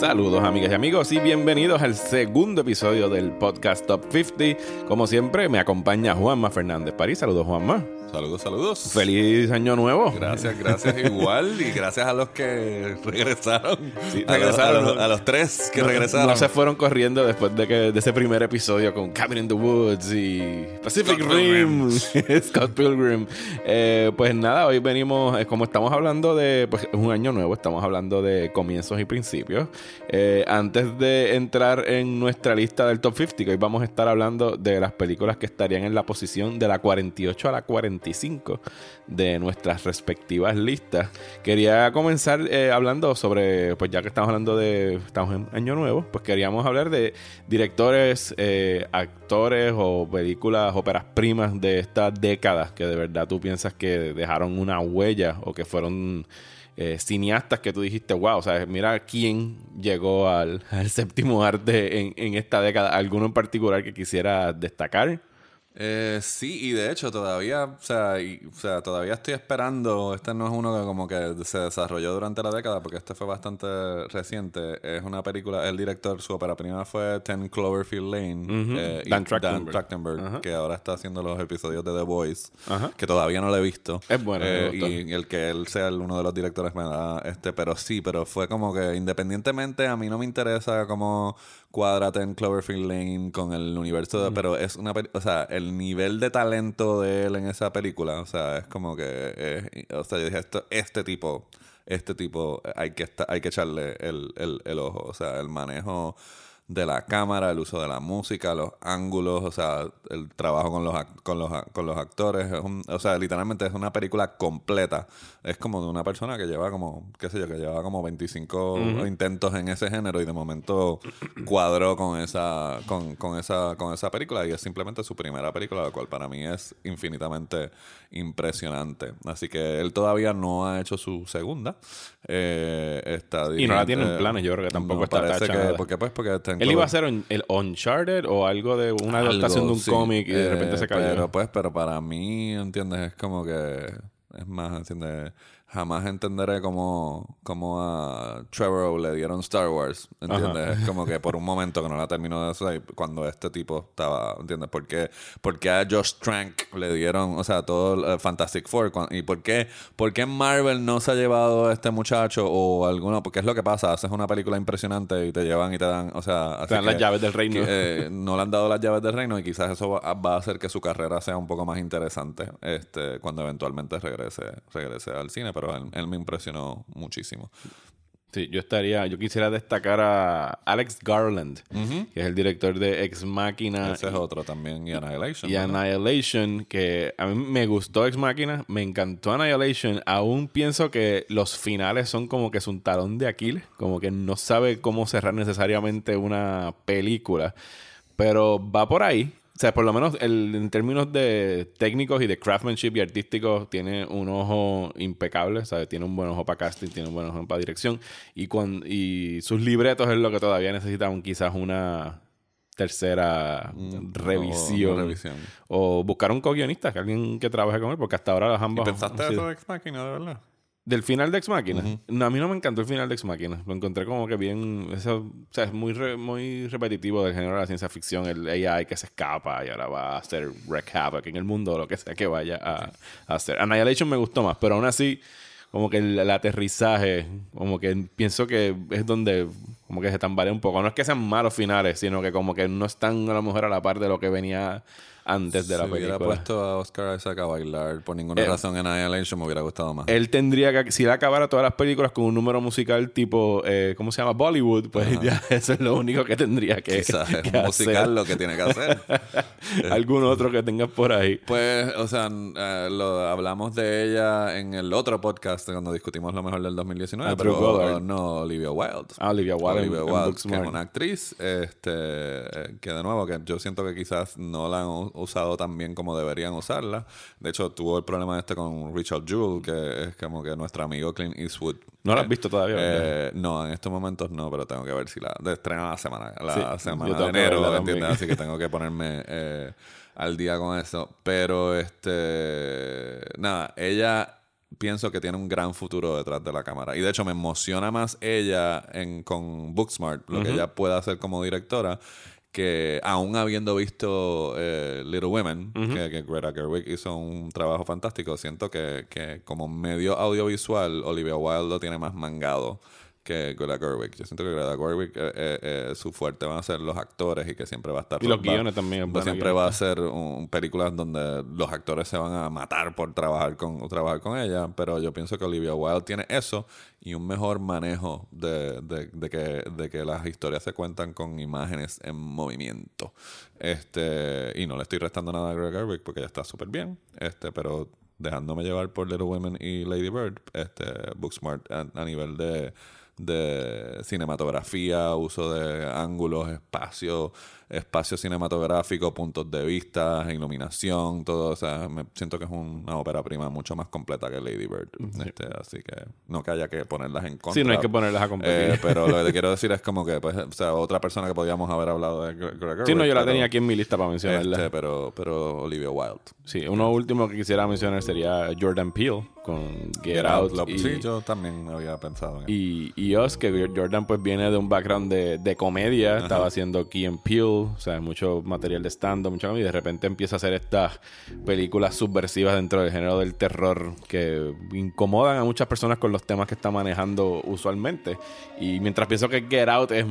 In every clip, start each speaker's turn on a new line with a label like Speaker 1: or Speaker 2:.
Speaker 1: Saludos amigas y amigos y bienvenidos al segundo episodio del podcast Top 50. Como siempre me acompaña Juanma Fernández París. Saludos Juanma.
Speaker 2: Saludos, saludos.
Speaker 1: Feliz año nuevo.
Speaker 2: Gracias, gracias igual. y gracias a los que regresaron. Sí, regresaron. A, los, tres que regresaron.
Speaker 1: No se fueron corriendo después de que de ese primer episodio con Cabin in the Woods y Pacific Rim, Scott Pilgrim. Eh, pues nada, hoy venimos, eh, como estamos hablando de, pues es un año nuevo, estamos hablando de comienzos y principios. Eh, antes de entrar en nuestra lista del Top 50, hoy vamos a estar hablando de las películas que estarían en la posición de la 48 a la 40 de nuestras respectivas listas. Quería comenzar eh, hablando sobre, pues ya que estamos hablando de, estamos en Año Nuevo, pues queríamos hablar de directores, eh, actores o películas, óperas primas de esta década que de verdad tú piensas que dejaron una huella o que fueron... Eh, cineastas que tú dijiste, wow, o sea, mira quién llegó al, séptimo arte en, en, esta década. ¿Alguno en particular que quisiera destacar?
Speaker 2: Eh, sí, y de hecho todavía, o sea, o sea, todavía estoy esperando. Este no es uno que como que se desarrolló durante la década, porque este fue bastante reciente. Es una película, el director, su ópera prima fue Ten Cloverfield Lane.
Speaker 1: Eh, Dan, Trachtenberg.
Speaker 2: que ahora está haciendo los episodios de The Voice, que todavía no lo he visto.
Speaker 1: Es bueno.
Speaker 2: Eh, y el que él sea uno de los directores me da este, pero sí, pero fue como que independientemente, a mí no me interesa como cuádrate en Cloverfield Lane con el universo, de, pero es una, o sea, el nivel de talento de él en esa película, o sea, es como que, o sea, yo dije, esto, este tipo, este tipo, hay que, hay que echarle el, el, el ojo, o sea, el manejo de la cámara, el uso de la música, los ángulos, o sea, el trabajo con los, con los, con los actores. o sea, literalmente es una película completa. Es como de una persona que lleva como, qué sé yo, que lleva como 25 intentos en ese género y de momento cuadró con esa, con, con, esa, con esa película y es simplemente su primera película, lo cual para mí es infinitamente impresionante. Así que él todavía no ha hecho su segunda. Eh, está
Speaker 1: y no la tiene en planes, yo creo que tampoco está
Speaker 2: parece que, porque pues porque está
Speaker 1: él iba a hacer el Uncharted o algo de una adaptación de un cómic y de repente se cayó.
Speaker 2: Pero pues, pero para mí, ¿entiendes? Es como que es más, ¿entiendes? Jamás entenderé cómo, cómo a Trevor le dieron Star Wars, ¿entiendes? Es como que por un momento que no la terminó de hacer cuando este tipo estaba, ¿entiendes? ¿Por qué, a Josh Trank le dieron, o sea, todo el Fantastic Four? ¿Y por qué, por qué Marvel no se ha llevado a este muchacho o alguno? Porque es lo que pasa, haces una película impresionante y te llevan y te dan, o sea...
Speaker 1: Te dan las llaves del reino.
Speaker 2: Eh, no le han dado las llaves del reino y quizás eso va, a hacer que su carrera sea un poco más interesante este cuando eventualmente regrese, regrese al cine pero él, me impresionó muchísimo.
Speaker 1: Sí, yo estaría, yo quisiera destacar a Alex Garland, que es el director de Ex Machina.
Speaker 2: Ese es otro también, y Annihilation.
Speaker 1: Y Annihilation, que a mí me gustó Ex Machina, me encantó Annihilation. Aún pienso que los finales son como que es un talón de Aquiles, como que no sabe cómo cerrar necesariamente una película, pero va por ahí. O sea, por lo menos en términos de técnicos y de craftsmanship y artísticos, tiene un ojo impecable, ¿sabes? Tiene un buen ojo para casting, tiene un buen ojo para dirección. Y, cuando, y sus libretos es lo que todavía necesitan quizás una tercera mm, revisión. O, buscar un co-guionista, alguien que trabaje con él, porque hasta ahora las ambas...
Speaker 2: ¿Y pensaste eso de Ex Machina, de verdad?
Speaker 1: Del final de Ex Máquina. no, a mí no me encantó el final de Ex Máquina. Lo encontré como que bien. Eso, o sea, es muy, muy repetitivo del género de la ciencia ficción. El AI que se escapa y ahora va a hacer wreck havoc en el mundo o lo que sea que vaya a, hacer. Annihilation me gustó más, pero aún así, como que el, aterrizaje, como que pienso que es donde como que se tambalea un poco. No es que sean malos finales, sino que como que no están a lo mejor a la par de lo que venía antes de la película. Si hubiera
Speaker 2: puesto a Oscar Isaac a bailar por ninguna eh, razón en Annihilation me hubiera gustado más.
Speaker 1: Él tendría que, si él acabara todas las películas con un número musical tipo, eh, ¿cómo se llama? Bollywood, pues ya eso es lo único que tendría que,
Speaker 2: Quizás es musical lo que tiene que hacer.
Speaker 1: ¿Algún otro que tengas por ahí?
Speaker 2: Pues, o sea, eh, lo, hablamos de ella en el otro podcast cuando discutimos lo mejor del 2019, ah, pero no, Olivia Wilde.
Speaker 1: Ah, Olivia Wilde.
Speaker 2: Olivia Wilde, que es una actriz, este, que de nuevo, que yo siento que quizás no la han usado tan bien como deberían usarla. De hecho, tuvo el problema este con Richard Jewell, que es como que nuestro amigo Clint Eastwood.
Speaker 1: ¿No la has visto todavía?
Speaker 2: Eh, no, en estos momentos no, pero tengo que ver si la... De estrena la semana, la semana de enero, ¿entiendes? Así que tengo que ponerme eh, al día con eso. Pero, este... Nada, ella pienso que tiene un gran futuro detrás de la cámara. Y de hecho me emociona más ella en, con Booksmart, lo que ella puede hacer como directora, que aún habiendo visto eh, Little Women, que, Greta Gerwig hizo un trabajo fantástico, siento que, que como medio audiovisual Olivia Wilde lo tiene más mangado que Greta Gerwig. Yo siento que Greta Gerwig, eh, eh, eh, su fuerte van a ser los actores y que siempre va a estar...
Speaker 1: Y los guiones también.
Speaker 2: siempre va a ser un, películas donde los actores se van a matar por trabajar con, trabajar con ella, pero yo pienso que Olivia Wilde tiene eso y un mejor manejo de, de, que, de que las historias se cuentan con imágenes en movimiento. Este, y no le estoy restando nada a Greta Gerwig porque ella está súper bien, este, pero dejándome llevar por Little Women y Lady Bird, este, Booksmart a nivel de de cinematografía, uso de ángulos, espacio, espacio cinematográfico, puntos de vista, iluminación, todo. O sea, me siento que es una ópera prima mucho más completa que Lady Bird. Este, así que no que haya que ponerlas en contra.
Speaker 1: Sí, no hay que ponerlas a competir.
Speaker 2: Eh, pero lo que te quiero decir es como que, pues, o sea, otra persona que podíamos haber hablado de Greg
Speaker 1: Sí, no, yo la tenía aquí en mi lista para mencionarla.
Speaker 2: Este, pero, pero Olivia Wilde.
Speaker 1: Sí, uno último que quisiera mencionar sería Jordan Peele con Get, Out.
Speaker 2: sí, yo también había pensado en
Speaker 1: y, y Us, que Jordan pues viene de un background de, de comedia, estaba haciendo Key and Peele, o sea, mucho material de stand-up, y de repente empieza a hacer estas películas subversivas dentro del género del terror que incomodan a muchas personas con los temas que está manejando usualmente. Y mientras pienso que Get Out es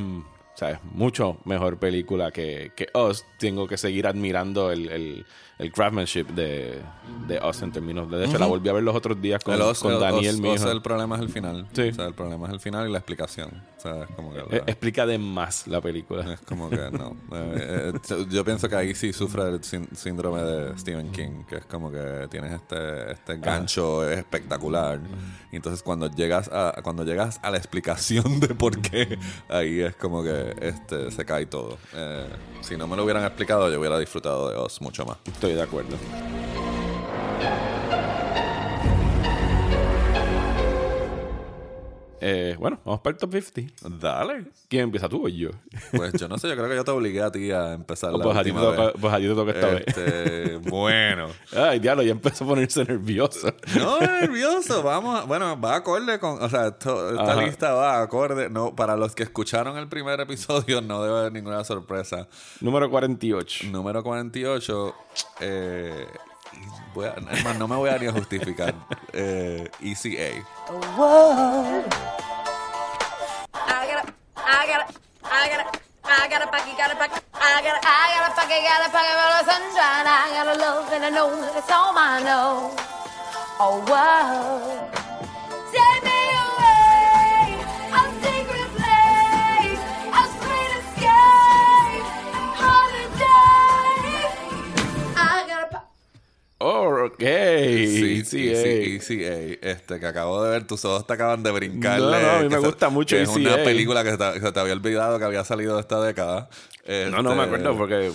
Speaker 1: o sea, mucho mejor película que, que Us. Tengo que seguir admirando el, el craftsmanship de, de Us en términos de... hecho, la volví a ver los otros días con, con Daniel,
Speaker 2: mi hijo. el problema es el final. Sí. O sea, el problema es el final y la explicación. O sea, es como que...
Speaker 1: E, explica de más la película.
Speaker 2: Es como que no. Eh, eh, yo pienso que ahí sí sufre el síndrome de Stephen King, que es como que tienes este, este gancho espectacular. Y entonces cuando llegas a cuando llegas a la explicación de por qué, ahí es como que este se cae todo. Eh, si no me lo hubieran explicado, yo hubiera disfrutado de Oz mucho más
Speaker 1: de acuerdo. Eh, bueno, vamos para el top 50.
Speaker 2: Dale.
Speaker 1: ¿Quién empieza tú o yo?
Speaker 2: Pues yo no sé, yo creo que yo te obligué a ti a empezar la
Speaker 1: pues
Speaker 2: a.
Speaker 1: Pues ti te toca esta este,
Speaker 2: vez. bueno.
Speaker 1: Ay, diablo, ya empezó a ponerse nervioso.
Speaker 2: No, nervioso. Vamos, bueno, va acorde con, o sea, esta lista va acorde. No, para los que escucharon el primer episodio no debe haber ninguna sorpresa.
Speaker 1: Número 48.
Speaker 2: Número 48. Eh, voy a, no me voy a ni a justificar. Eh, ECA. Whoa. I gotta, Oh,
Speaker 1: ok.
Speaker 2: Sí, sí, sí, Este, que acabo de ver, tus ojos te acaban de brincar.
Speaker 1: No, no, a mí me gusta mucho
Speaker 2: Es una película que se te, había olvidado que había salido de esta década.
Speaker 1: No, no me este, acuerdo porque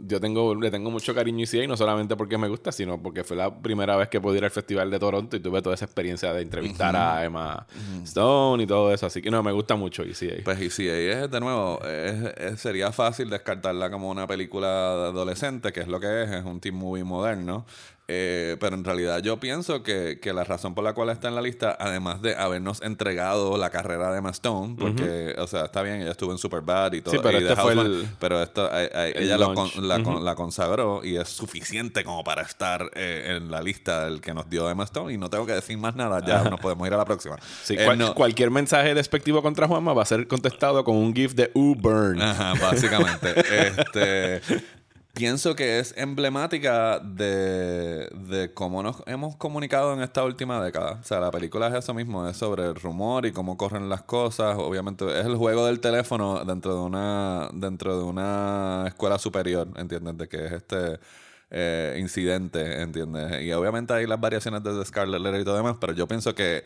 Speaker 1: yo tengo, le tengo mucho cariño y no solamente porque me gusta, sino porque fue la primera vez que pude ir al Festival de Toronto y tuve toda esa experiencia de entrevistar a Emma Stone y todo eso. Así que no, me gusta mucho ECA.
Speaker 2: Pues ECA es, de nuevo, sería fácil descartarla como una película de adolescente, que es lo que es, es un team movie moderno. Eh, pero en realidad yo pienso que, que, la razón por la cual está en la lista, además de habernos entregado la carrera de Emma Stone, porque, o sea, está bien, ella estuvo en Superbad y todo.
Speaker 1: Sí, pero, este fue el,
Speaker 2: pero esto, ella la, consagró y es suficiente como para estar eh, en la lista del que nos dio Emma Stone y no tengo que decir más nada, ya nos podemos ir a la próxima.
Speaker 1: Sí, eh, cualquier mensaje despectivo contra Juanma va a ser contestado con un GIF de U-Burn.
Speaker 2: Ajá, básicamente. este pienso que es emblemática de, de, cómo nos hemos comunicado en esta última década. O sea, la película es eso mismo, es sobre el rumor y cómo corren las cosas. Obviamente es el juego del teléfono dentro de una, dentro de una escuela superior, ¿entiendes? De que es este eh, incidente, ¿entiendes? Y obviamente hay las variaciones de Scarlet Letter y todo demás, pero yo pienso que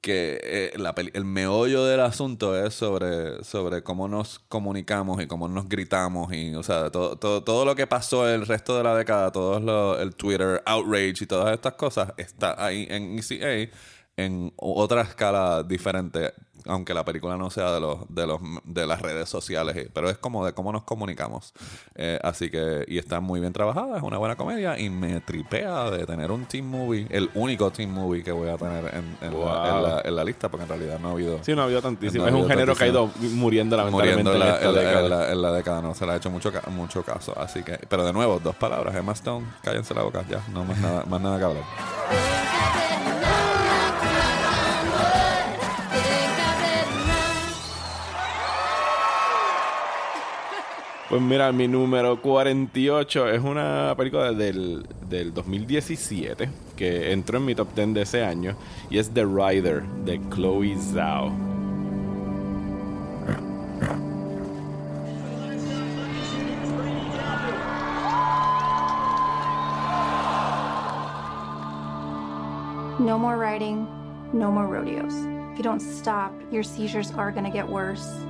Speaker 2: que eh, el meollo del asunto es sobre, sobre cómo nos comunicamos y cómo nos gritamos y, o sea, todo, todo, todo lo que pasó el resto de la década, todo lo, el Twitter outrage y todas estas cosas está ahí en ECA en otra escala diferente, aunque la película no sea de los de los de las redes sociales, pero es como de cómo nos comunicamos. Eh, así que y está muy bien trabajada, es una buena comedia y me tripea de tener un team movie, el único team movie que voy a tener en, en,
Speaker 1: Wow.
Speaker 2: la, en la- en la lista, porque en realidad no ha habido
Speaker 1: Sí, no ha habido tantísimo.
Speaker 2: No ha
Speaker 1: es un género que ha ido muriendo lamentablemente
Speaker 2: muriendo en la,
Speaker 1: esta
Speaker 2: en la-
Speaker 1: década.
Speaker 2: en la- en la década, no se le ha hecho mucho, ca- mucho caso. Así que, pero de nuevo, dos palabras, Emma Stone, cállense la boca, ya, no más nada, más nada que hablar.
Speaker 1: Pues mira, mi número 48 es una película del, del 2017 que entró en mi top 10 de ese año y es The Rider de Chloe Zhao.
Speaker 3: No more riding, no more rodeos. If you don't stop, your seizures are gonna get worse.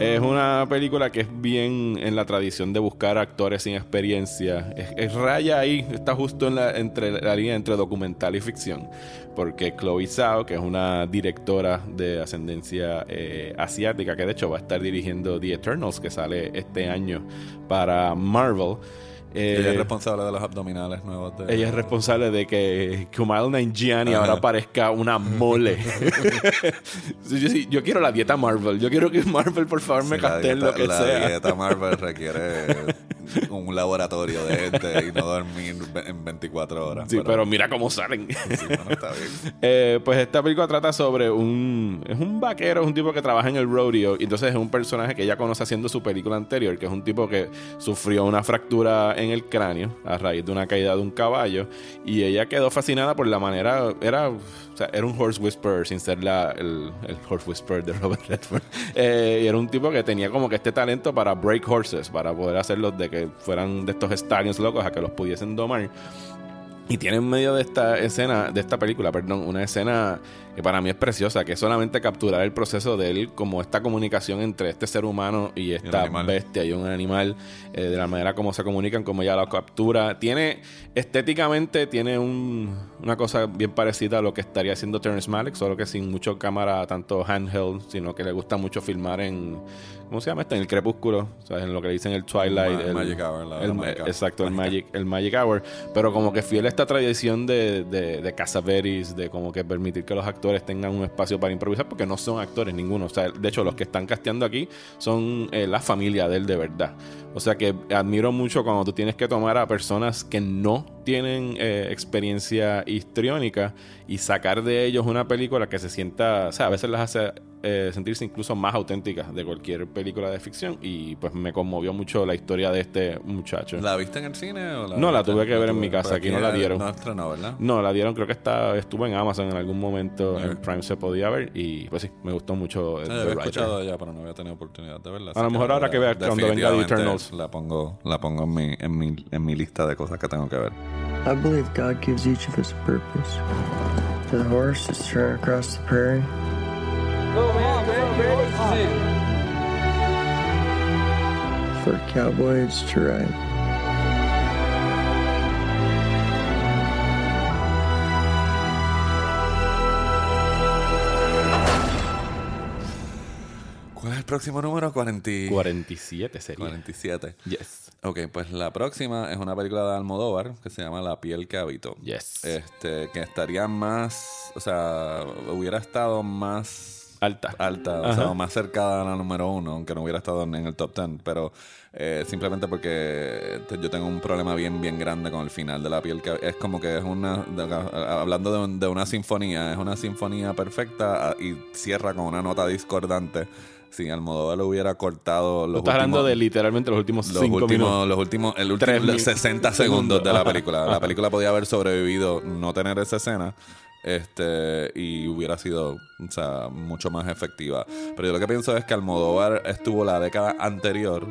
Speaker 1: Es una película que es bien en la tradición de buscar actores sin experiencia. Es, raya ahí, está justo en la, entre la línea entre documental y ficción. Porque Chloe Zhao, que es una directora de ascendencia eh, asiática, que de hecho va a estar dirigiendo The Eternals, que sale este año para Marvel. Eh,
Speaker 2: Ella es responsable de los abdominales nuevos de...
Speaker 1: ella es responsable de que Kumail Nanjiani ahora parezca una mole. Yo, yo quiero la dieta Marvel. Yo quiero que Marvel, por favor, me
Speaker 2: Sí, la
Speaker 1: casteen
Speaker 2: dieta-
Speaker 1: lo que
Speaker 2: la
Speaker 1: sea.
Speaker 2: dieta Marvel requiere un laboratorio de gente y no dormir en 24 horas.
Speaker 1: Sí, pero mira cómo salen.
Speaker 2: sí, bueno, está bien.
Speaker 1: Eh, pues esta película trata sobre un... Es un vaquero, es un tipo que trabaja en el rodeo y entonces es un personaje que ella conoce haciendo su película anterior, que es un tipo que sufrió una fractura en el cráneo a raíz de una caída de un caballo y ella quedó fascinada por la manera... Era, sea, era un horse whisperer sin ser la, el, horse whisperer de Robert Redford. Eh, y era un tipo que tenía como que este talento para break horses, para poder hacerlos de que fueran de estos stallions locos a que los pudiesen domar. Y tiene en medio de esta escena, de esta película, perdón, una escena que para mí es preciosa, que es solamente capturar el proceso de él como esta comunicación entre este ser humano y esta
Speaker 2: animal.
Speaker 1: bestia y un animal, eh, de la manera como se comunican, como ella lo captura. Tiene, estéticamente, tiene un- una cosa bien parecida a lo que estaría haciendo Terrence Malick, solo que sin mucho cámara, tanto handheld, sino que le gusta mucho filmar en, ¿cómo se llama esto? En el crepúsculo, o sea, en lo que le dicen el Twilight.
Speaker 2: Ma-
Speaker 1: el,
Speaker 2: Magic Hour, la
Speaker 1: el-
Speaker 2: mágica.
Speaker 1: Exacto, el. Magic, el Magic Hour. Pero como que fiel a esta tradición de, de, de Casaveris, de como que permitir que los actores tengan un espacio para improvisar, porque no son actores ninguno. O sea, de hecho, los que están casteando aquí son eh, la familia de él de verdad. O sea que admiro mucho cuando tú tienes que tomar a personas que no tienen eh, experiencia histriónica y sacar de ellos una película que se sienta, o sea, a veces las hace eh, sentirse incluso más auténticas de cualquier película de ficción y pues me conmovió mucho la historia de este muchacho.
Speaker 2: ¿La viste en el cine o la
Speaker 1: No, la tuve que ver en
Speaker 2: tuve-
Speaker 1: mi casa, aquí no la dieron.
Speaker 2: No estrenó, ¿verdad?
Speaker 1: No, la dieron, creo que está, estuvo en Amazon en algún momento, en. Prime se podía ver y pues sí, me gustó mucho
Speaker 2: Sí,
Speaker 1: The
Speaker 2: había escuchado ya, pero no había tenido oportunidad de verla.
Speaker 1: A lo mejor ahora que vea cuando venga The
Speaker 2: definitivamente La pongo, la pongo en, mi, en, mi, en mi lista de cosas que tengo que ver.
Speaker 4: I believe God gives each of us a purpose. To the horse that's trying to cross the prairie. For a cowboy, it's to ride.
Speaker 2: Próximo número? 40 y-
Speaker 1: 47 sería.
Speaker 2: 47.
Speaker 1: Yes.
Speaker 2: Ok, pues la próxima es una película de Almodóvar que se llama La piel que habito.
Speaker 1: Yes.
Speaker 2: Este, que estaría más, o sea, hubiera estado más
Speaker 1: Alta.
Speaker 2: alta, o
Speaker 1: Ajá.
Speaker 2: sea, más cercana a la número uno, aunque no hubiera estado en el top ten, pero eh, simplemente porque te- yo tengo un problema bien, bien grande con el final de la piel, que es como que es una, de- hablando de, un- de una sinfonía, es una sinfonía perfecta ah, y cierra con una nota discordante. Si Almodóvar lo hubiera cortado los
Speaker 1: estás hablando de literalmente los últimos
Speaker 2: los
Speaker 1: 5
Speaker 2: últimos,
Speaker 1: minutos.
Speaker 2: los últimos, el último, los
Speaker 1: mil
Speaker 2: 60
Speaker 1: segundos.
Speaker 2: segundos de la
Speaker 1: Ajá.
Speaker 2: película. La película podía haber sobrevivido no tener esa escena. Este, y hubiera sido, o sea, mucho más efectiva. Pero yo lo que pienso es que Almodóvar estuvo la década anterior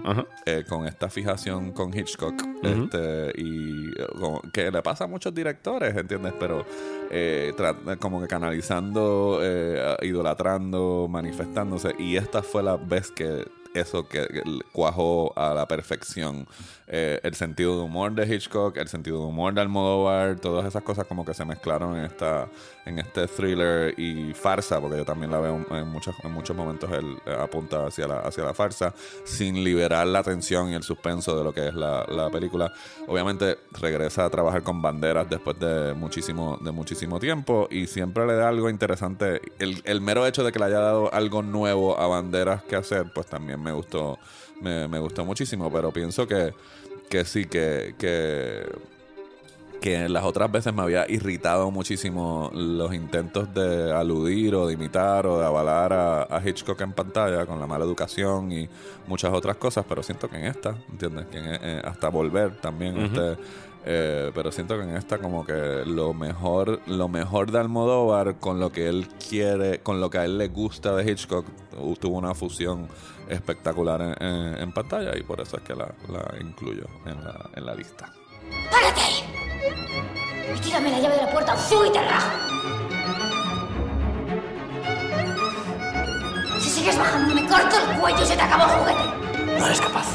Speaker 2: eh, con esta fijación con Hitchcock. este, y eh, como que le pasa a muchos directores, ¿entiendes? Pero eh, como que canalizando, eh, idolatrando, manifestándose. Y esta fue la vez que eso que, que cuajó a la perfección. Eh, el sentido de humor de Hitchcock, el sentido de humor de Almodóvar, todas esas cosas como que se mezclaron en esta en este thriller y farsa, porque yo también la veo en muchos, en muchos momentos él eh, apunta hacia la, hacia la farsa, sin liberar la tensión y el suspenso de lo que es la, la película. Obviamente regresa a trabajar con banderas después de muchísimo, de muchísimo tiempo y siempre le da algo interesante. El, el mero hecho de que le haya dado algo nuevo a banderas que hacer, pues también me gustó, me, me gustó muchísimo, pero pienso que, que sí, que, que que las otras veces me había irritado muchísimo los intentos de aludir o de imitar o de avalar a, Hitchcock en pantalla con la mala educación y muchas otras cosas, pero siento que en esta, ¿entiendes? Que eh, hasta volver también, este, eh, pero siento que en esta como que lo mejor, lo mejor de Almodóvar con lo que él quiere, con lo que a él le gusta de Hitchcock, tuvo una fusión espectacular en, pantalla y por eso es que la, incluyo en la, en la lista.
Speaker 5: ¡Párate! Y tírame la llave de la puerta o fui te Si sigues bajando, me corto el cuello y se te acabó juguete.
Speaker 4: No eres capaz.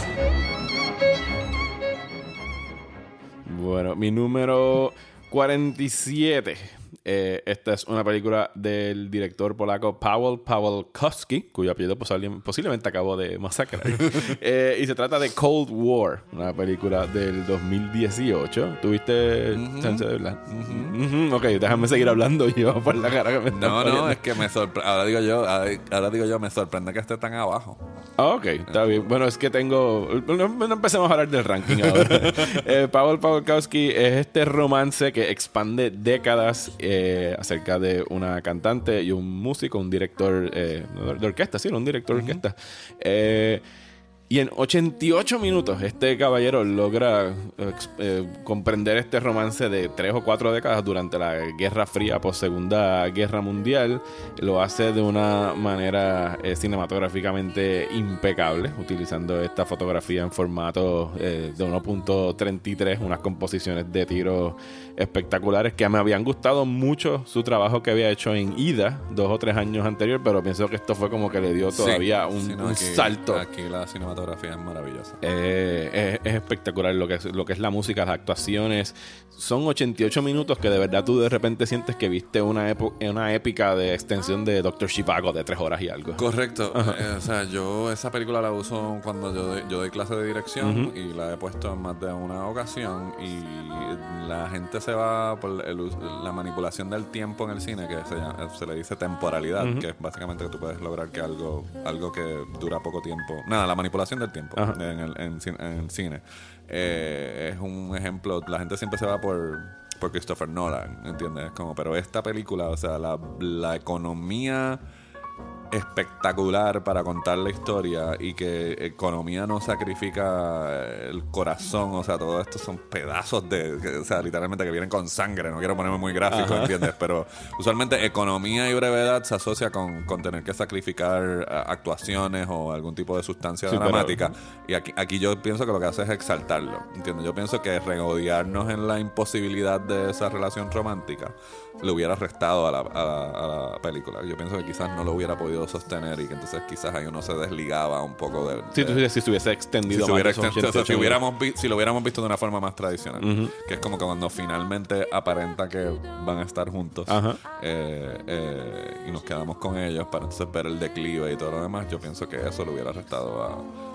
Speaker 1: Bueno, mi número 47 eh, esta es una película del director polaco Paweł Pawłowski, cuyo apellido posiblemente acabo de masacrar. Eh, y se trata de Cold War, una película del 2018. ¿Tuviste chance de hablar? Ok, déjame seguir hablando yo por la cara que me
Speaker 2: No, no, es que me sorprende. Ahora digo yo, ahora digo yo, me sorprende que esté tan abajo.
Speaker 1: Ah, ok, está bien. Bueno, es que tengo. No, empecemos a hablar del ranking ahora. eh, Paweł Pawłowski es este romance que expande décadas eh, acerca de una cantante y un músico, un director eh, de orquesta, sí, un director de orquesta. Eh, y en 88 minutos este caballero logra eh, comprender este romance de tres o cuatro décadas durante la Guerra Fría, post Segunda Guerra Mundial. Lo hace de una manera eh, cinematográficamente impecable, utilizando esta fotografía en formato eh, de 1.33, unas composiciones de tiros espectaculares que me habían gustado mucho su trabajo que había hecho en Ida dos o tres años anterior, pero pienso que esto fue como que le dio todavía un, salto.
Speaker 2: Aquí la fotografía es maravillosa.
Speaker 1: Eh, es, espectacular lo que es, lo que es la música, las actuaciones. Son 88 minutos que de verdad tú de repente sientes que viste una, una épica de extensión de Doctor Chivago de tres horas y algo.
Speaker 2: Correcto. Eh, o sea, yo esa película la uso cuando yo doy, yo doy clase de dirección y la he puesto en más de una ocasión y la gente se va por la manipulación del tiempo en el cine, que se, se le dice temporalidad, que es básicamente que tú puedes lograr que algo, algo que dura poco tiempo. Nada, la manipulación del tiempo en el, en, cine. Eh, es un ejemplo, la gente siempre se va por, por Christopher Nolan, ¿entiendes? Como, pero esta película, o sea, la, la economía espectacular para contar la historia y que economía no sacrifica el corazón, o sea, todo esto son pedazos de, o sea, literalmente que vienen con sangre, no quiero ponerme muy gráfico, ¿entiendes? Pero usualmente economía y brevedad se asocia con, con tener que sacrificar actuaciones o algún tipo de sustancia dramática. Y aquí, aquí yo pienso que lo que hace es exaltarlo, ¿entiendes? Yo pienso que regodearnos en la imposibilidad de esa relación romántica le hubiera restado a la, a, la, película. Yo pienso que quizás no lo hubiera podido sostener y que entonces quizás ahí uno se desligaba un poco de...
Speaker 1: si, si se hubiese extendido
Speaker 2: si, si, hubiéramos si lo hubiéramos visto de una forma más tradicional. Que es como que cuando finalmente aparenta que van a estar juntos eh, eh, y nos quedamos con ellos para entonces ver el declive y todo lo demás, yo pienso que eso le hubiera restado a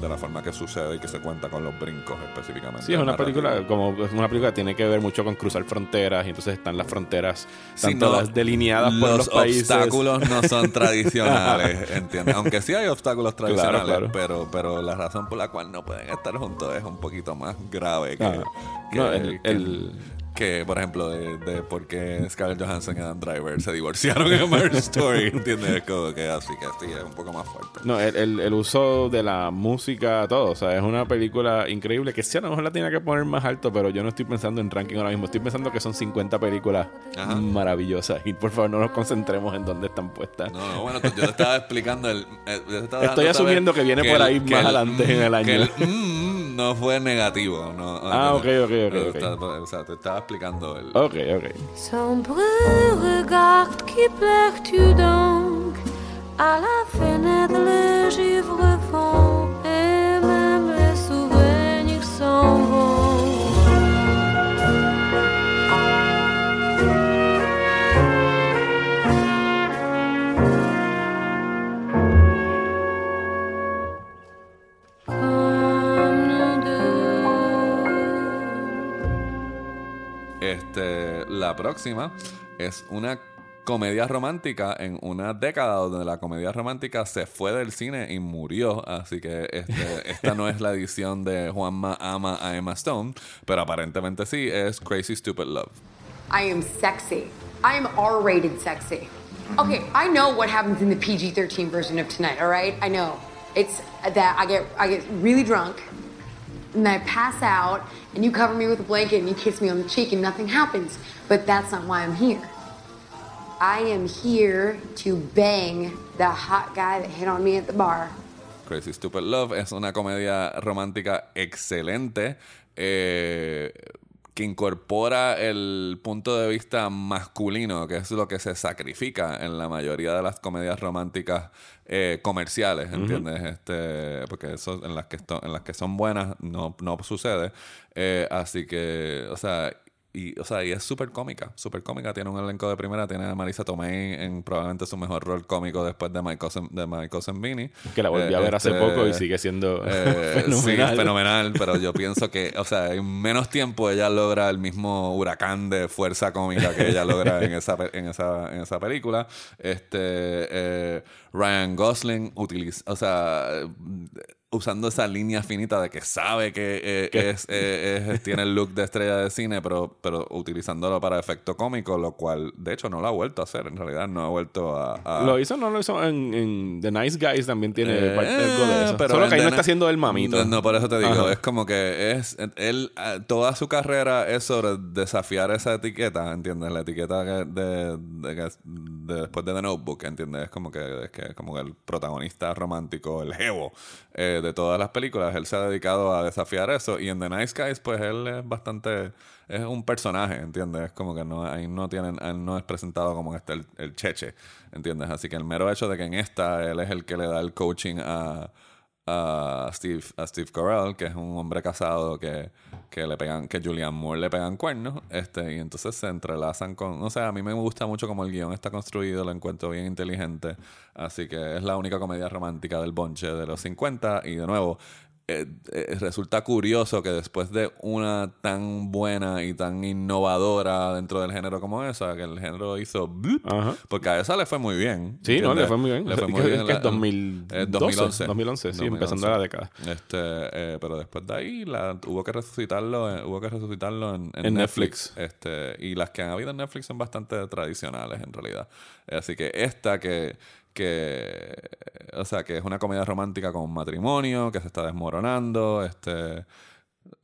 Speaker 2: de la forma que sucede y que se cuenta con los brincos específicamente.
Speaker 1: Sí, es una película como es una película que tiene que ver mucho con cruzar fronteras y entonces están las fronteras tanto delineadas por los, países.
Speaker 2: Los obstáculos no son tradicionales, ¿entiendes? Aunque sí hay obstáculos tradicionales, pero pero la razón por la cual no pueden estar juntos es un poquito más grave que,
Speaker 1: el
Speaker 2: que, por ejemplo, de, de por qué Scarlett Johansson y Adam Driver se divorciaron en Marriage Story, ¿entiendes? Como que así que sí, es un poco más fuerte.
Speaker 1: No, el, el, el, uso de la música, todo, o sea, es una película increíble que sí, a lo mejor la tiene que poner más alto, pero yo no estoy pensando en ranking ahora mismo, estoy pensando que son 50 películas maravillosas y por favor no nos concentremos en dónde están puestas.
Speaker 2: No, no, bueno, yo te estaba explicando el...
Speaker 1: Eh, Estoy asumiendo que viene por ahí más adelante en el año.
Speaker 2: Mm, mm, no fue negativo. No,
Speaker 1: ah, ok, ok, ok.
Speaker 2: okay. O sea, te estaba explicando el...
Speaker 1: Ok, ok.
Speaker 5: Sombre regard qui plaire tu donc à la fenêtre le givre
Speaker 2: este, la próxima es una comedia romántica en una década donde la comedia romántica se fue del cine y murió. Así que este, esta no es la edición de Juanma ama a Emma Stone, pero aparentemente sí, es Crazy Stupid Love.
Speaker 6: I am sexy. I am R rated sexy. Okay, I know what happens in the PG 13 version of tonight, all right? I know. It's that I get, I get really drunk, and I pass out, and you cover me with a blanket, and you kiss me on the cheek, and nothing happens. But that's not why I'm here. I am here to bang the hot guy that hit on me at the bar.
Speaker 2: Crazy Stupid Love es una comedia romántica excelente eh, que incorpora el punto de vista masculino, que es lo que se sacrifica en la mayoría de las comedias románticas eh, comerciales, ¿entiendes? este, porque eso en las que, en las que son buenas no, no sucede. Eh, así que, o sea, y, o sea, y es súper cómica, súper cómica. Tiene un elenco de primera. Tiene a Marisa Tomei en probablemente su mejor rol cómico después de Michael, Sem- de Michael Zambini.
Speaker 1: Que la volví
Speaker 2: Eh,
Speaker 1: a ver hace
Speaker 2: este,
Speaker 1: poco y sigue siendo
Speaker 2: eh,
Speaker 1: fenomenal.
Speaker 2: Sí, fenomenal, pero yo pienso que, o sea, en menos tiempo ella logra el mismo huracán de fuerza cómica que ella logra en esa, en esa, en esa película. Este, eh, Ryan Gosling utiliza, o sea, usando esa línea finita de que sabe que eh, es, eh, es- tiene el look de estrella de cine, pero, pero utilizándolo para efecto cómico, lo cual, de hecho, no lo ha vuelto a hacer. En realidad, no ha vuelto a... a-
Speaker 1: Lo hizo, no lo hizo en, en The Nice Guys también tiene
Speaker 2: eh,
Speaker 1: parte de eso.
Speaker 2: pero
Speaker 1: Solo que ahí no está haciendo el mamito.
Speaker 2: No, no, por eso te digo,
Speaker 1: Ajá.
Speaker 2: es como que es él toda su carrera es sobre desafiar esa etiqueta, ¿entiendes? La etiqueta que- de, de que- de después de The Notebook, ¿entiendes? Es como que es que como el protagonista romántico, el jevo eh, de todas las películas, él se ha dedicado a desafiar eso y en The Nice Guys pues él es bastante es un personaje, ¿entiendes? Es como que no ahí no tienen él no es presentado como este el, el cheche, ¿entiendes? Así que el mero hecho de que en esta él es el que le da el coaching a a Steve, a Steve Carell, que es un hombre casado que, que le pegan, que Julian Moore le pegan cuernos, este, y entonces se entrelazan con, o sea, a mí me gusta mucho como el guion está construido, lo encuentro bien inteligente, así que es la única comedia romántica del bonche de los 50, y de nuevo, eh, eh, resulta curioso que después de una tan buena y tan innovadora dentro del género como esa, que el género hizo blup, porque a esa le fue muy bien.
Speaker 1: Sí, no, le fue muy bien.
Speaker 2: Le fue muy
Speaker 1: Que-
Speaker 2: bien.
Speaker 1: que es 2012,
Speaker 2: eh, 2011.
Speaker 1: 2011, sí, empezando la década.
Speaker 2: Este, eh, pero después de ahí la, hubo que resucitarlo, en- hubo que resucitarlo en, en
Speaker 1: En
Speaker 2: Netflix. Este, y las que han habido en Netflix son bastante tradicionales en realidad. Así que esta que que o sea que es una comedia romántica con un matrimonio que se está desmoronando este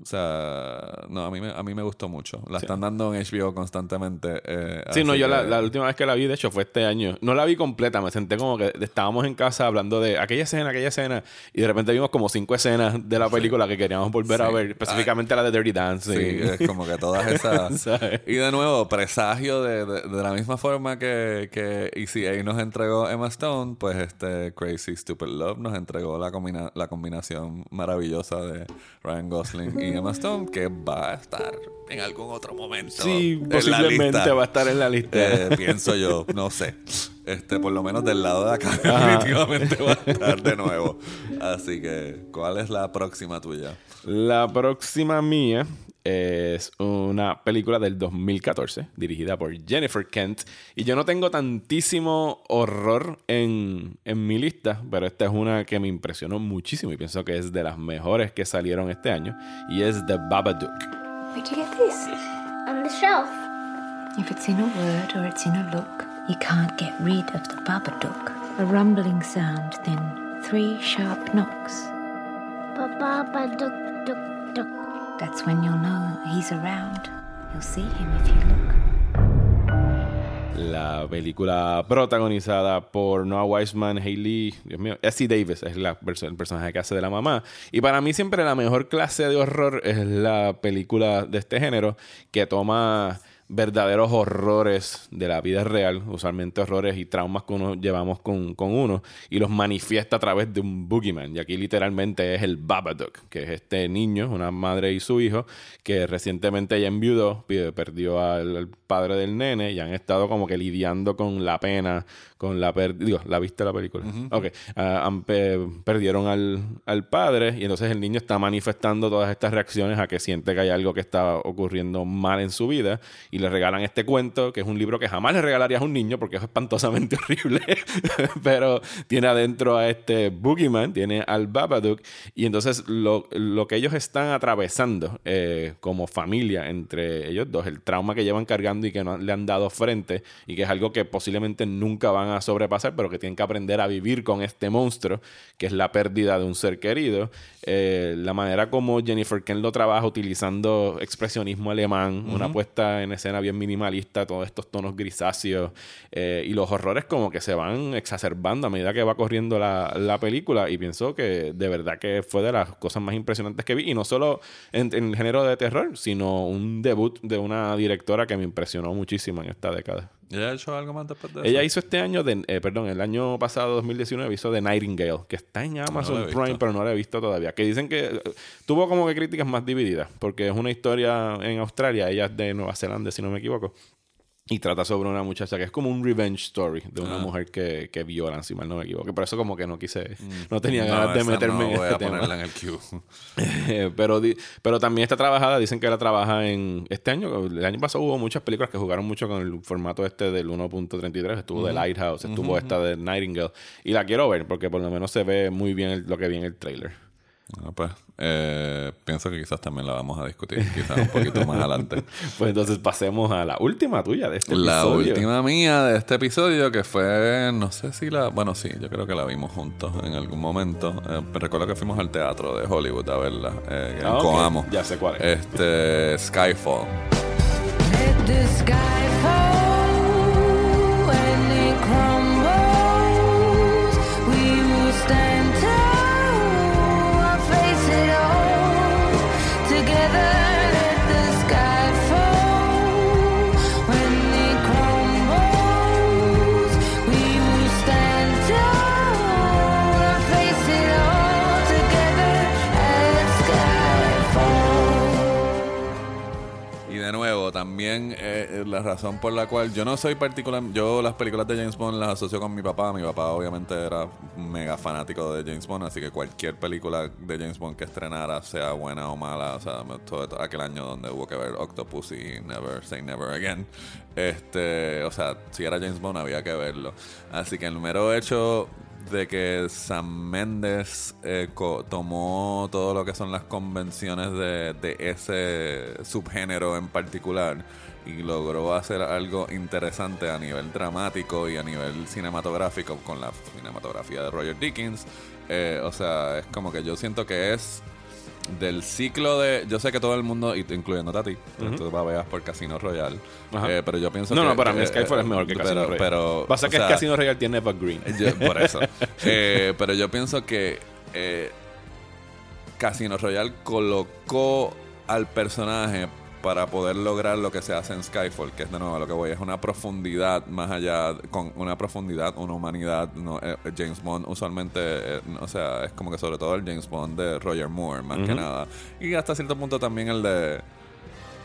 Speaker 2: o sea no a mí me, a mí me gustó mucho la están dando en HBO constantemente eh,
Speaker 1: Sí, no, yo la,
Speaker 2: que-
Speaker 1: la última vez que la vi, de hecho, fue este año. No la vi completa, me senté como que estábamos en casa hablando de aquella escena, aquella escena, y de repente vimos como cinco escenas de la película que queríamos volver a ver, específicamente la de Dirty Dancing.
Speaker 2: Sí, es como que todas esas. Y de nuevo, presagio de, de, de la misma forma que, que ECA nos entregó Emma Stone, pues este Crazy Stupid Love nos entregó la, combina- la combinación maravillosa de Ryan Gosling y Emma Stone, que va a estar en algún otro momento.
Speaker 1: Sí,
Speaker 2: en
Speaker 1: posiblemente va a estar en la lista.
Speaker 2: Eh, pienso yo, no sé. Este, por lo menos del lado de acá, definitivamente va a estar de nuevo. Así que, ¿cuál es la próxima tuya?
Speaker 1: La próxima mía es una película del 2014 dirigida por Jennifer Kent. Y yo no tengo tantísimo horror en, en mi lista, pero esta es una que me impresionó muchísimo y pienso que es de las mejores que salieron este año. Y es The Babadook.
Speaker 5: Where'd you get this? On the shelf.
Speaker 7: If it's in a word or it's in a look, you can't get rid of the Babadook. A rumbling sound, then three sharp knocks.
Speaker 5: Ba-ba-ba, duck, duck, duck.
Speaker 7: That's when you'll know he's around. You'll see him if you look.
Speaker 1: La película protagonizada por Noah Wiseman, Hailey, Dios mío, Essie Davis es la el personaje que hace de la mamá. Y para mí siempre la mejor clase de horror es la película de este género que toma verdaderos horrores de la vida real, usualmente horrores y traumas que uno llevamos con, con uno, y los manifiesta a través de un boogeyman. Y aquí literalmente es el Babadook, que es este niño, una madre y su hijo, que recientemente ya enviudó, perdió al, al padre del nene y han estado como que lidiando con la pena con la pérdida. Digo, ¿la viste la película? Ok. Ah, perdieron al, al, padre y entonces el niño está manifestando todas estas reacciones a que siente que hay algo que está ocurriendo mal en su vida y le regalan este cuento, que es un libro que jamás le regalarías a un niño porque es espantosamente horrible, pero tiene adentro a este Boogeyman, tiene al Babadook y entonces lo, lo que ellos están atravesando eh, como familia entre ellos dos, el trauma que llevan cargando y que no le han dado frente y que es algo que posiblemente nunca van a sobrepasar, pero que tienen que aprender a vivir con este monstruo, que es la pérdida de un ser querido. Eh, la manera como Jennifer Ken lo trabaja utilizando expresionismo alemán, una puesta en escena bien minimalista, todos estos tonos grisáceos eh, y los horrores como que se van exacerbando a medida que va corriendo la, la, película y pienso que de verdad que fue de las cosas más impresionantes que vi y no solo en, en el género de terror, sino un debut de una directora que me impresionó muchísimo en esta década.
Speaker 2: ¿Ella ha hecho algo más después de
Speaker 1: eso? Ella hizo este año, de, eh, perdón, el año pasado, 2019, hizo The Nightingale, que está en Amazon Prime, pero no la he visto todavía. Que dicen que eh, tuvo como que críticas más divididas, porque es una historia en Australia, ella es de Nueva Zelanda, si no me equivoco. Y trata sobre una muchacha que es como un revenge story de una ah. mujer que, que violan, si mal no me equivoco. Por eso como que no quise, mm. no tenía ganas de meterme en este tema. En el pero, pero también está trabajada, dicen que la trabaja en este año. El año pasado hubo muchas películas que jugaron mucho con el formato este del 1.33. Estuvo The Lighthouse, estuvo esta de Nightingale. Y la quiero ver porque por lo menos se ve muy bien lo que vi en el trailer.
Speaker 2: Ah, pues eh, pienso que quizás también la vamos a discutir, quizás un poquito más adelante.
Speaker 1: Pues entonces pasemos a la última tuya de este
Speaker 2: la episodio. La última mía de este episodio, que fue, no sé si la, bueno, sí, yo creo que la vimos juntos en algún momento. Eh, recuerdo que fuimos al teatro de Hollywood a verla, eh, en ah, Coamo.
Speaker 1: Ya sé cuál es.
Speaker 2: Este, Skyfall. También eh, eh, la razón por la cual yo no soy particular, yo las películas de James Bond las asocio con mi papá. Mi papá obviamente era mega fanático de James Bond, así que cualquier película de James Bond que estrenara, sea buena o mala, o sea, todo, aquel año donde hubo que ver Octopus y Never Say Never Again, este, o sea, si era James Bond había que verlo. Así que el número hecho de que Sam Mendes eh, tomó todo lo que son las convenciones de, de, ese subgénero en particular y logró hacer algo interesante a nivel dramático y a nivel cinematográfico con la cinematografía de Roger Dickens. Eh, o sea, es como que yo siento que es del ciclo de. Yo sé que todo el mundo, incluyendo a ti, tú vas a ver por Casino Royale. Eh, pero yo pienso
Speaker 1: no,
Speaker 2: que.
Speaker 1: No, para mí Skyfall es mejor que Casino Royale. Pero, Pasa que Casino Royale tiene Evergreen.
Speaker 2: por eso. eh, pero yo pienso que eh, Casino Royale colocó al personaje para poder lograr lo que se hace en Skyfall, que es de nuevo lo que voy, es una profundidad más allá, con una profundidad, una humanidad. No, eh, James Bond usualmente, eh, o sea, es como que sobre todo el James Bond de Roger Moore, más que nada. Y hasta cierto punto también el de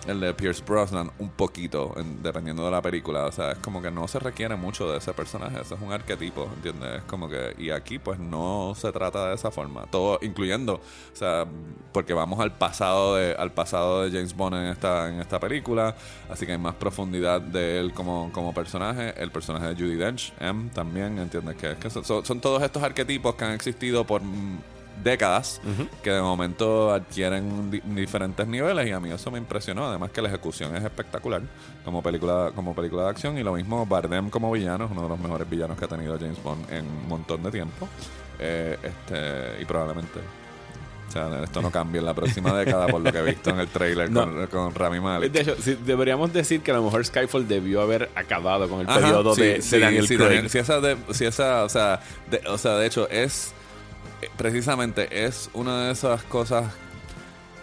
Speaker 2: el de Pierce Brosnan un poquito, dependiendo de la película. O sea, es como que no se requiere mucho de ese personaje. Ese es un arquetipo, ¿entiendes? Es como que. Y aquí, pues no se trata de esa forma. Todo, incluyendo, o sea, porque vamos al pasado de, al pasado de James Bond en esta, en esta película. Así que hay más profundidad de él como, como personaje. El personaje de Judy Dench, M, también, ¿entiendes? Que, que son todos estos arquetipos que han existido por décadas que de momento adquieren diferentes niveles y a mí eso me impresionó. Además que la ejecución es espectacular como película como película de acción. Y lo mismo Bardem como villano es uno de los mejores villanos que ha tenido James Bond en un montón de tiempo. Eh, este y probablemente o sea, esto no cambia en la próxima década por lo que he visto en el trailer con, Rami Malek.
Speaker 1: De hecho, deberíamos decir que a lo mejor Skyfall debió haber acabado con el periodo de, Daniel Craig.
Speaker 2: Si esa, si esa, o sea, o sea, de hecho es precisamente es una de esas cosas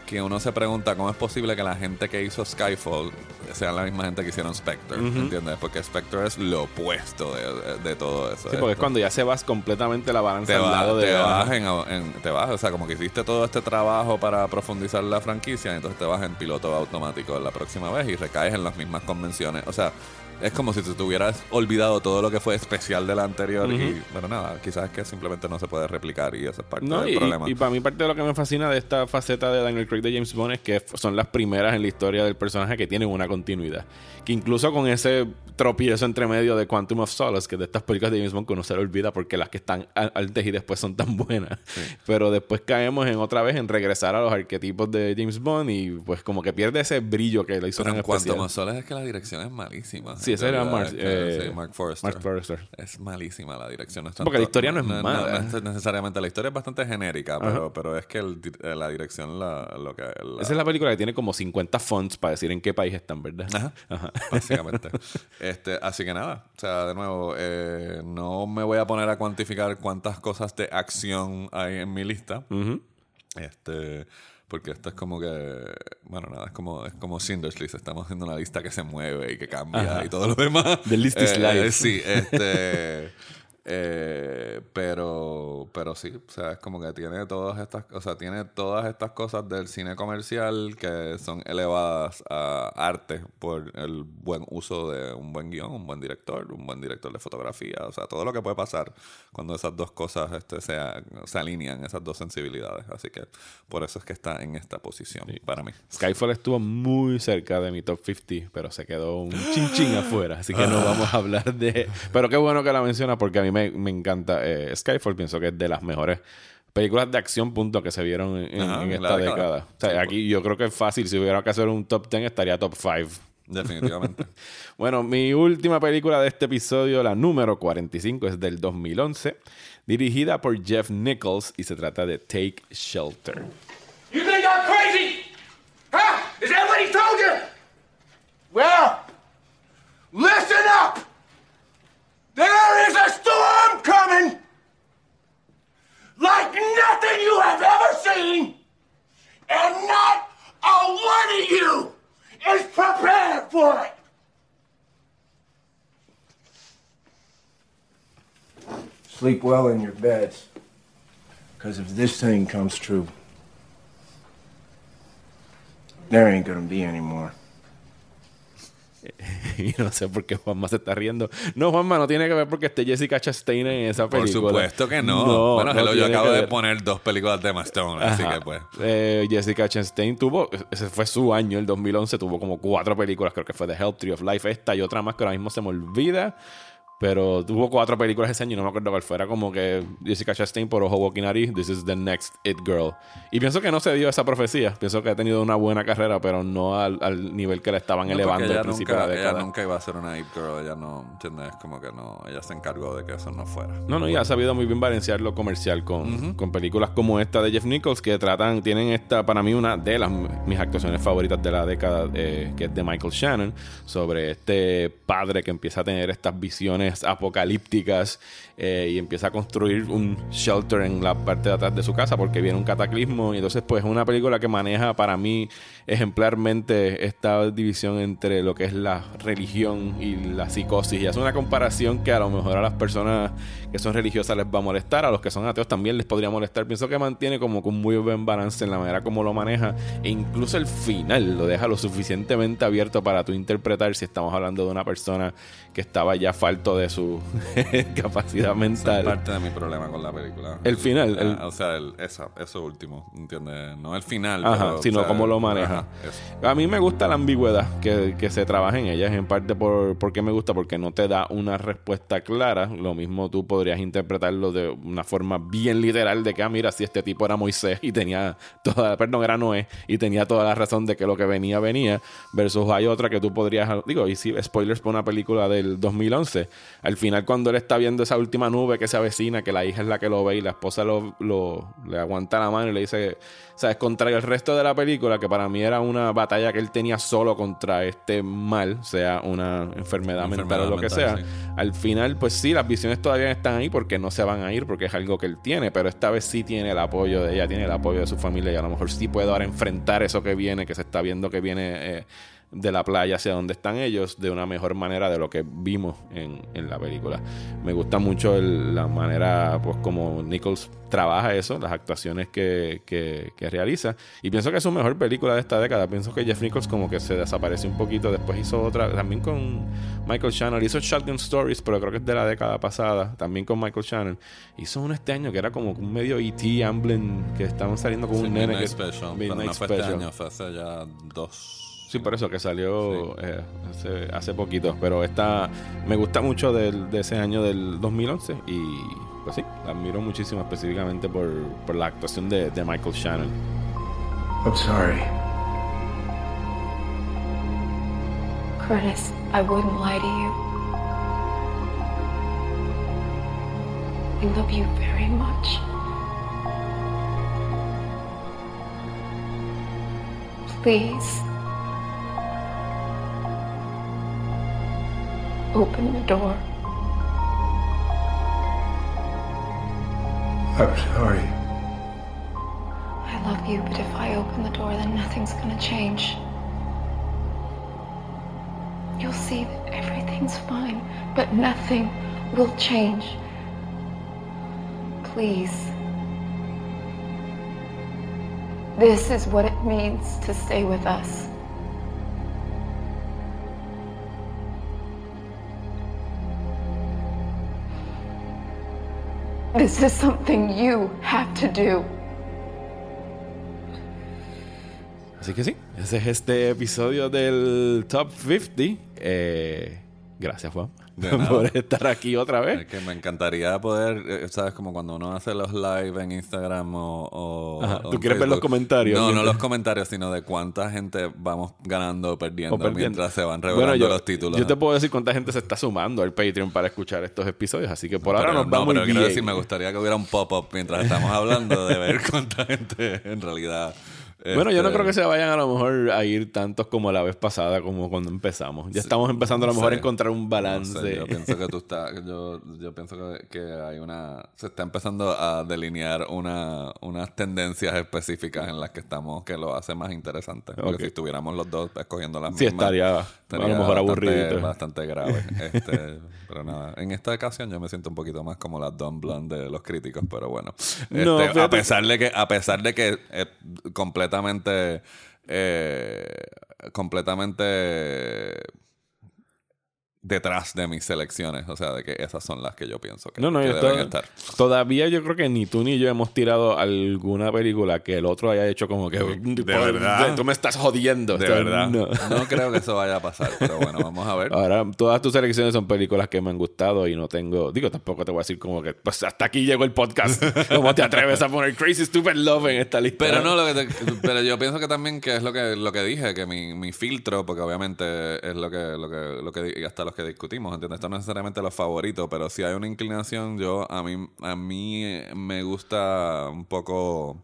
Speaker 2: que uno se pregunta cómo es posible que la gente que hizo Skyfall sean la misma gente que hicieron Spectre, ¿entiendes? Porque Spectre es lo opuesto de, de todo eso.
Speaker 1: Sí, porque es cuando ya se vas completamente la balanza
Speaker 2: te
Speaker 1: al lado de
Speaker 2: te vas en, en- te vas, o sea, como que hiciste todo este trabajo para profundizar la franquicia, entonces te vas en piloto automático la próxima vez y recaes en las mismas convenciones. O sea, es como si te hubieras olvidado todo lo que fue especial de la anterior y, bueno, nada, quizás es que simplemente no se puede replicar y eso es parte
Speaker 1: No,
Speaker 2: del
Speaker 1: y,
Speaker 2: problema.
Speaker 1: y para mí parte de lo que me fascina de esta faceta de Daniel Craig de James Bond es que son las primeras en la historia del personaje que tienen una continuidad. Que incluso con ese tropiezo entre medio de Quantum of Solace, que de estas películas de James Bond que uno se le olvida porque las que están antes y después son tan buenas. Pero después caemos en otra vez en regresar a los arquetipos de James Bond y pues como que pierde ese brillo que le hizo
Speaker 2: Pero en
Speaker 1: especial.
Speaker 2: a Soles es que la dirección es malísima.
Speaker 1: Sí, ese era Mark- eh,
Speaker 2: sí, Mark Forrester.
Speaker 1: Mark Forrester.
Speaker 2: Es malísima la dirección. no es
Speaker 1: Porque la historia no es mala.
Speaker 2: No, necesariamente. La historia es bastante genérica, pero, pero es que el eh, la dirección, la, lo que. la-
Speaker 1: Esa es la película que tiene como 50 fonts para decir en qué país están, ¿verdad?
Speaker 2: Ajá, básicamente. este, así que nada, o sea, de nuevo, eh, no me voy a poner a cuantificar cuántas cosas de acción hay en mi lista. Este, porque esto es como que, bueno, nada, es como, es como Schindler's List. Estamos haciendo una lista que se mueve y que cambia y todo lo demás.
Speaker 1: The list is
Speaker 2: Eh,
Speaker 1: life.
Speaker 2: eh, sí, este. eh, pero, pero sí, o sea, es como que tiene todas estas, o sea, tiene todas estas cosas del cine comercial que son elevadas a arte por el buen uso de un buen guion, un buen director, un buen director de fotografía, o sea, todo lo que puede pasar cuando esas dos cosas este, se, se alinean, esas dos sensibilidades. Así que por eso es que está en esta posición para mí.
Speaker 1: Skyfall estuvo muy cerca de mi top 50, pero se quedó un chinchín afuera, así que no vamos a hablar de... Pero qué bueno que la menciona porque a mí me, me encanta eh, Skyfall, pienso que es de las mejores películas de acción, punto, que se vieron en,
Speaker 2: Ajá,
Speaker 1: en esta década.
Speaker 2: década.
Speaker 1: O sea,
Speaker 2: Sí,
Speaker 1: aquí yo creo que es fácil, si hubiera que hacer un top 10 estaría top 5.
Speaker 2: Definitivamente.
Speaker 1: Bueno, mi última película de este episodio, la número 45, es del 2011, dirigida por Jeff Nichols y se trata de Take Shelter.
Speaker 8: You think I'm crazy? Huh? Is that what he told you? Well, listen up. There is a storm coming like nothing you have ever seen, and not a one of you is prepared for it.
Speaker 9: Sleep well in your beds. Because if this thing comes true, there ain't gonna be any more.
Speaker 1: y no sé por qué Juanma se está riendo. No, Juanma, no tiene que ver porque esté Jessica Chastain en esa
Speaker 2: Por
Speaker 1: película.
Speaker 2: supuesto que no. bueno,
Speaker 1: no
Speaker 2: hello, yo acabo de poner dos películas de Emma Stone, así que pues.
Speaker 1: Eh, Jessica Chastain tuvo, ese fue su año, el 2011, tuvo como cuatro películas, creo que fue The Help, Tree of Life, esta y otra más que ahora mismo se me olvida. Pero tuvo cuatro películas ese año y no me acuerdo cuál fuera. Como que Jessica Chastain por Ojo Walkinari, This is the next It Girl. Y pienso que no se dio esa profecía. Pienso que ha tenido una buena carrera, pero no al, al nivel que la estaban
Speaker 2: No,
Speaker 1: elevando al
Speaker 2: ella
Speaker 1: principio
Speaker 2: nunca,
Speaker 1: de la
Speaker 2: ella
Speaker 1: década.
Speaker 2: nunca iba a ser una Ape Girl, ella no, ¿entiendes? Como que no, ella se encargó de que eso no fuera.
Speaker 1: No, no, y ha sabido muy bien balancear lo comercial con, con películas como esta de Jeff Nichols que tratan, tienen esta, para mí, una de las mis actuaciones favoritas de la década, eh, que es de Michael Shannon, sobre este padre que empieza a tener estas visiones apocalípticas eh, y empieza a construir un shelter en la parte de atrás de su casa porque viene un cataclismo. Y entonces, pues, es una película que maneja para mí ejemplarmente esta división entre lo que es la religión y la psicosis. Y hace una comparación que a lo mejor a las personas que son religiosas les va a molestar, a los que son ateos también les podría molestar. Pienso que mantiene como con muy buen balance en la manera como lo maneja e incluso el final lo deja lo suficientemente abierto para tú interpretar si estamos hablando de una persona que estaba ya falto de su capacidad
Speaker 2: Esa es
Speaker 1: mental.
Speaker 2: parte de mi problema con la película.
Speaker 1: El final,
Speaker 2: Ah,
Speaker 1: el-
Speaker 2: o sea, eso último, ¿entiendes? No el final,
Speaker 1: Ajá,
Speaker 2: pero,
Speaker 1: sino
Speaker 2: o sea,
Speaker 1: cómo lo maneja.
Speaker 2: Ajá, eso.
Speaker 1: A mí me gusta la ambigüedad que, que se trabaja en ella, en parte por, porque me gusta, porque no te da una respuesta clara. Lo mismo tú podrías interpretarlo de una forma bien literal de que, ah, mira, si este tipo era Moisés y tenía toda, perdón, era Noé y tenía toda la razón de que lo que venía, venía, versus hay otra que tú podrías, digo, y si spoilers por una película del 2011, al final cuando él está viendo esa última nube que se avecina, que la hija es la que lo ve y la esposa lo, lo- le aguanta la mano y le dice, sabes, contra el resto de la película, que para mí era una batalla que él tenía solo contra este mal, sea una enfermedad, mental o lo que
Speaker 2: mental,
Speaker 1: sea.
Speaker 2: sí.
Speaker 1: Al final, pues sí, las visiones todavía están ahí porque no se van a ir, porque es algo que él tiene, pero esta vez sí tiene el apoyo de ella, tiene el apoyo de su familia y a lo mejor sí puede ahora enfrentar eso que viene, que se está viendo que viene. eh, de la playa hacia donde están ellos de una mejor manera de lo que vimos en, en la película. Me gusta mucho el- la manera, pues, como Nichols trabaja eso, las actuaciones que, que, que realiza. Y pienso que es su mejor película de esta década. Pienso que Jeff Nichols como que se desapareció un poquito. Después hizo otra, también con Michael Shannon. Hizo Shotgun Stories, pero creo que es de la década pasada. También con Michael Shannon. Hizo uno este año que era como un medio E.T. Amblin, que estaban saliendo con
Speaker 2: Sí,
Speaker 1: un nene.
Speaker 2: Midnight
Speaker 1: Que,
Speaker 2: Special, pero
Speaker 1: Midnight
Speaker 2: no fue este
Speaker 1: Special.
Speaker 2: año, fue hace ya dos.
Speaker 1: Sí, por eso que salió eh, hace, hace poquito. Pero esta me gusta mucho del- de ese año del 2011 y pues sí, la admiro muchísimo específicamente por, por la actuación de, de Michael Shannon.
Speaker 9: I'm sorry.
Speaker 3: Curtis, I wouldn't lie to you. We love you very much. Please. Open the door.
Speaker 9: I'm sorry.
Speaker 3: I love you, but if I open the door, then nothing's gonna change. You'll see that everything's fine, but nothing will change. Please. This is what it means to stay with us. This is something you have to do.
Speaker 1: Así que sí, ese es este episodio del Top 50. Eh, gracias, Juan,
Speaker 2: De nada.
Speaker 1: por estar aquí otra
Speaker 2: Es
Speaker 1: vez.
Speaker 2: que me encantaría poder, eh, ¿sabes? Como cuando uno hace los live en Instagram o. o-
Speaker 1: Ajá,
Speaker 2: o
Speaker 1: ¿tú quieres ver los comentarios?
Speaker 2: No, no los comentarios, sino de cuánta gente vamos ganando o perdiendo,
Speaker 1: O perdiendo.
Speaker 2: mientras se van
Speaker 1: Bueno,
Speaker 2: revelando
Speaker 1: yo,
Speaker 2: los títulos.
Speaker 1: yo te puedo decir cuánta gente se está sumando al Patreon para escuchar estos episodios, así que por ahora
Speaker 2: Pero
Speaker 1: nos
Speaker 2: no,
Speaker 1: va muy
Speaker 2: pero quiero decir, me gustaría que hubiera un pop-up mientras estamos hablando de ver cuánta gente en realidad.
Speaker 1: Bueno, yo no
Speaker 2: este,
Speaker 1: creo que se vayan a lo mejor a ir tantos como la vez pasada, como cuando empezamos. Ya estamos empezando a lo
Speaker 2: no
Speaker 1: mejor a
Speaker 2: sé.
Speaker 1: encontrar un
Speaker 2: No
Speaker 1: balance.
Speaker 2: sé, yo pienso que tú estás, yo, yo pienso que, que hay una, se está empezando a delinear una, unas tendencias específicas en las que estamos que lo hace más interesante. Porque
Speaker 1: Ok.
Speaker 2: si estuviéramos los dos escogiendo las
Speaker 1: Sí,
Speaker 2: mismas,
Speaker 1: estaría a lo mejor
Speaker 2: bastante,
Speaker 1: aburridito.
Speaker 2: bastante grave. Este, pero nada, en esta ocasión yo me siento un poquito más como la Don Blonde de los críticos, pero bueno,
Speaker 1: No,
Speaker 2: Este, a
Speaker 1: fíjate-
Speaker 2: pesar de que, a pesar de que eh, completamente, eh, completamente detrás de mis selecciones. O sea, de que esas son las que yo pienso que,
Speaker 1: No, no,
Speaker 2: que
Speaker 1: yo
Speaker 2: deben estar.
Speaker 1: Todavía yo creo que ni tú ni yo hemos tirado alguna película que el otro haya hecho como que... De
Speaker 2: verdad?
Speaker 1: Tú me estás jodiendo.
Speaker 2: De verdad.
Speaker 1: no.
Speaker 2: No. creo que eso vaya a pasar. Pero bueno, vamos a ver.
Speaker 1: Ahora, todas tus selecciones son películas que me han gustado y no tengo... Digo, tampoco te voy a decir como que... Pues hasta aquí llegó el podcast. ¿Cómo te atreves a poner Crazy Stupid Love en esta lista?
Speaker 2: Pero no, lo que te- pero yo pienso que también que es lo que, lo que dije, que mi, mi filtro, porque obviamente es lo que, lo que, lo que hasta los que discutimos, ¿entiendes? Esto no es necesariamente los favoritos, pero si hay una inclinación, yo a mí, a mí me gusta un poco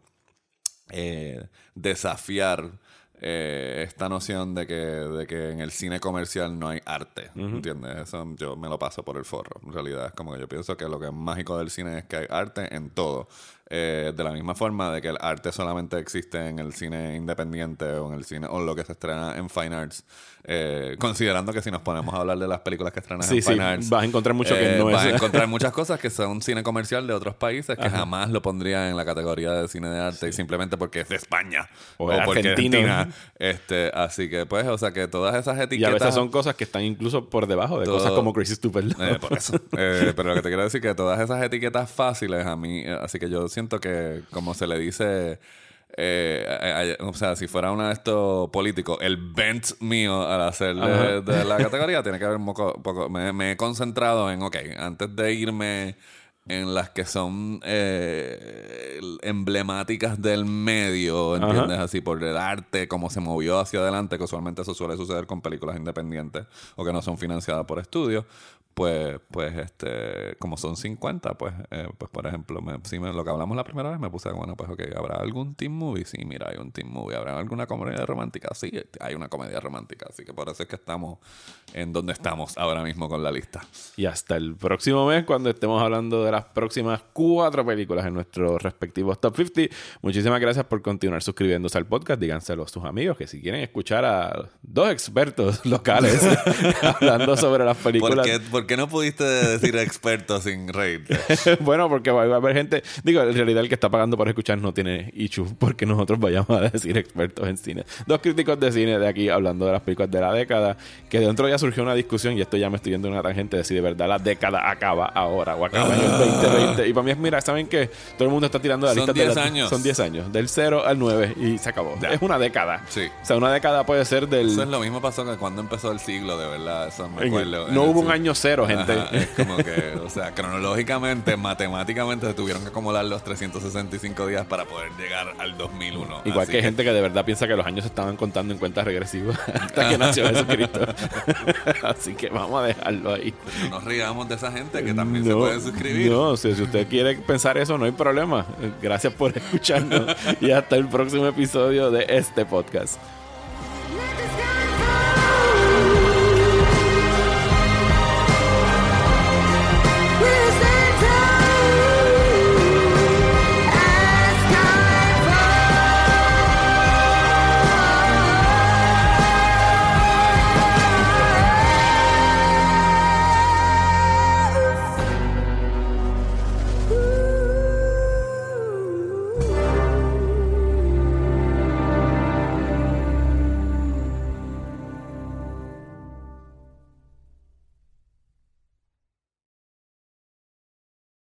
Speaker 2: eh, desafiar eh, esta noción de que, de que en el cine comercial no hay arte, ¿entiendes? Eso yo me lo paso por el forro. En realidad es como que yo pienso que lo que es mágico del cine es que hay arte en todo. Eh, de la misma forma de que el arte solamente existe en el cine independiente o en el cine o lo que se estrena en Fine Arts. Eh, considerando que si nos ponemos a hablar de las películas que estrenan
Speaker 1: Sí,
Speaker 2: en
Speaker 1: sí,
Speaker 2: Arts,
Speaker 1: vas a encontrar mucho que
Speaker 2: eh,
Speaker 1: no
Speaker 2: vas
Speaker 1: es-
Speaker 2: a encontrar muchas cosas que son cine comercial de otros países que jamás lo pondrían en la categoría de cine de arte y simplemente porque es de España
Speaker 1: O
Speaker 2: o, porque
Speaker 1: Argentina.
Speaker 2: Este, así que pues, o sea que todas esas
Speaker 1: Y a
Speaker 2: etiquetas
Speaker 1: veces son cosas que están incluso por debajo de
Speaker 2: Todo-
Speaker 1: cosas como Crazy Stupid Love.
Speaker 2: eh, por eso. Eh, pero lo que te quiero decir que todas esas etiquetas fáciles a mí, eh, así que yo siento que como se le dice, eh, eh, eh, o sea, si fuera uno de estos políticos, el bent mío al hacer de, de la categoría tiene que ver un poco, poco- me, me he concentrado en, ok, antes de irme en las que son eh, emblemáticas del medio, ¿entiendes?
Speaker 1: Ajá.
Speaker 2: Así por el arte, cómo se movió hacia adelante, que usualmente eso suele suceder con películas independientes o que no son financiadas por estudios. Pues, pues, este, como son 50, pues, eh, pues por ejemplo, me, sí me- lo que hablamos la primera vez, me puse, bueno, pues, ok, ¿habrá algún teen movie? Sí, mira, hay un teen movie. ¿Habrá alguna comedia romántica? Sí, hay una comedia romántica. Así que por eso es que estamos en donde estamos ahora mismo con la lista.
Speaker 1: Y hasta el próximo mes, cuando estemos hablando de de las próximas cuatro películas en nuestros respectivos top 50. Muchísimas gracias por continuar suscribiéndose al podcast. Díganselo a sus amigos que si quieren escuchar a dos expertos locales hablando sobre las películas.
Speaker 2: ¿Por qué, por qué no pudiste decir expertos sin reír?
Speaker 1: bueno, porque va a haber gente. Digo, en realidad el que está pagando por escuchar no tiene issue porque nosotros vayamos a decir expertos en cine. Dos críticos de cine de aquí hablando de las películas de la década. Que dentro ya surgió una discusión y esto ya me estoy yendo en una tangente de si de verdad la década acaba ahora o acaba en el 2020. Y para mí es, mira, ¿saben qué? Todo el mundo está tirando la
Speaker 2: Son
Speaker 1: lista
Speaker 2: 10
Speaker 1: de la-
Speaker 2: años.
Speaker 1: Son 10 años. Del 0 al 9 y se acabó.
Speaker 2: Ya.
Speaker 1: Es una década.
Speaker 2: Sí.
Speaker 1: O sea, una década puede ser del.
Speaker 2: Eso es lo mismo pasó que cuando empezó el siglo, de verdad. Eso me acuerdo.
Speaker 1: no hubo un año cero, gente.
Speaker 2: Ajá, es como que, o sea, cronológicamente, matemáticamente se tuvieron que acomodar los 365 días para poder llegar al 2001.
Speaker 1: Igual
Speaker 2: Así
Speaker 1: que hay gente que de verdad piensa que los años se estaban contando en cuentas regresivas hasta que nació Jesucristo. Así que vamos a dejarlo ahí.
Speaker 2: No nos riamos de esa gente que también se puede suscribir.
Speaker 1: No, si, si usted quiere pensar eso, no hay problema. Gracias por escucharnos y hasta el próximo episodio de este podcast.